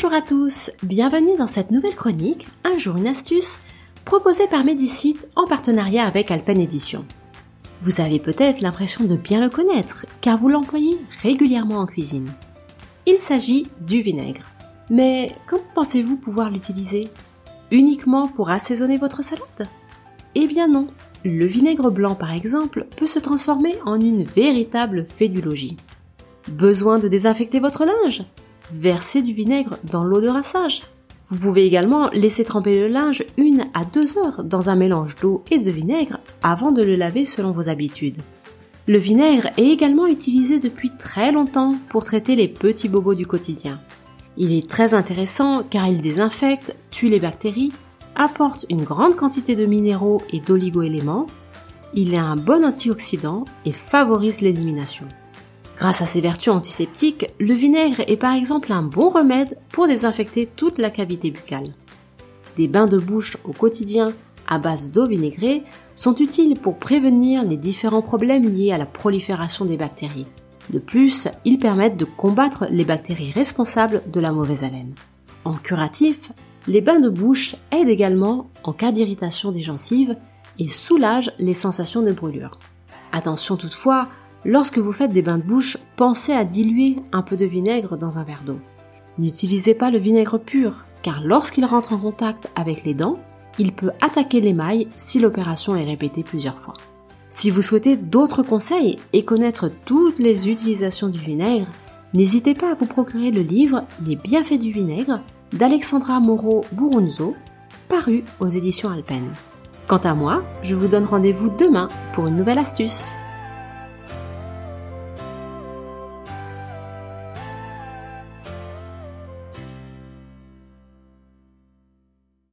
Bonjour à tous, bienvenue dans cette nouvelle chronique, Un jour une astuce, proposée par Medicite en partenariat avec Alpen Edition. Vous avez peut-être l'impression de bien le connaître, car vous l'employez régulièrement en cuisine. Il s'agit du vinaigre. Mais comment pensez-vous pouvoir l'utiliser? Uniquement pour assaisonner votre salade? Eh bien non, le vinaigre blanc par exemple peut se transformer en une véritable fédulogie. Besoin de désinfecter votre linge? Versez du vinaigre dans l'eau de rinçage. Vous pouvez également laisser tremper le linge une à deux heures dans un mélange d'eau et de vinaigre avant de le laver selon vos habitudes. Le vinaigre est également utilisé depuis très longtemps pour traiter les petits bobos du quotidien. Il est très intéressant car il désinfecte, tue les bactéries, apporte une grande quantité de minéraux et d'oligo-éléments, il est un bon antioxydant et favorise l'élimination. Grâce à ses vertus antiseptiques, le vinaigre est par exemple un bon remède pour désinfecter toute la cavité buccale. Des bains de bouche au quotidien à base d'eau vinaigrée sont utiles pour prévenir les différents problèmes liés à la prolifération des bactéries. De plus, ils permettent de combattre les bactéries responsables de la mauvaise haleine. En curatif, les bains de bouche aident également en cas d'irritation des gencives et soulagent les sensations de brûlure. Attention toutefois, Lorsque vous faites des bains de bouche, pensez à diluer un peu de vinaigre dans un verre d'eau. N'utilisez pas le vinaigre pur, car lorsqu'il rentre en contact avec les dents, il peut attaquer l'émail si l'opération est répétée plusieurs fois. Si vous souhaitez d'autres conseils et connaître toutes les utilisations du vinaigre, n'hésitez pas à vous procurer le livre Les bienfaits du vinaigre d'Alexandra Moreau Burunzo, paru aux éditions Alpen. Quant à moi, je vous donne rendez-vous demain pour une nouvelle astuce.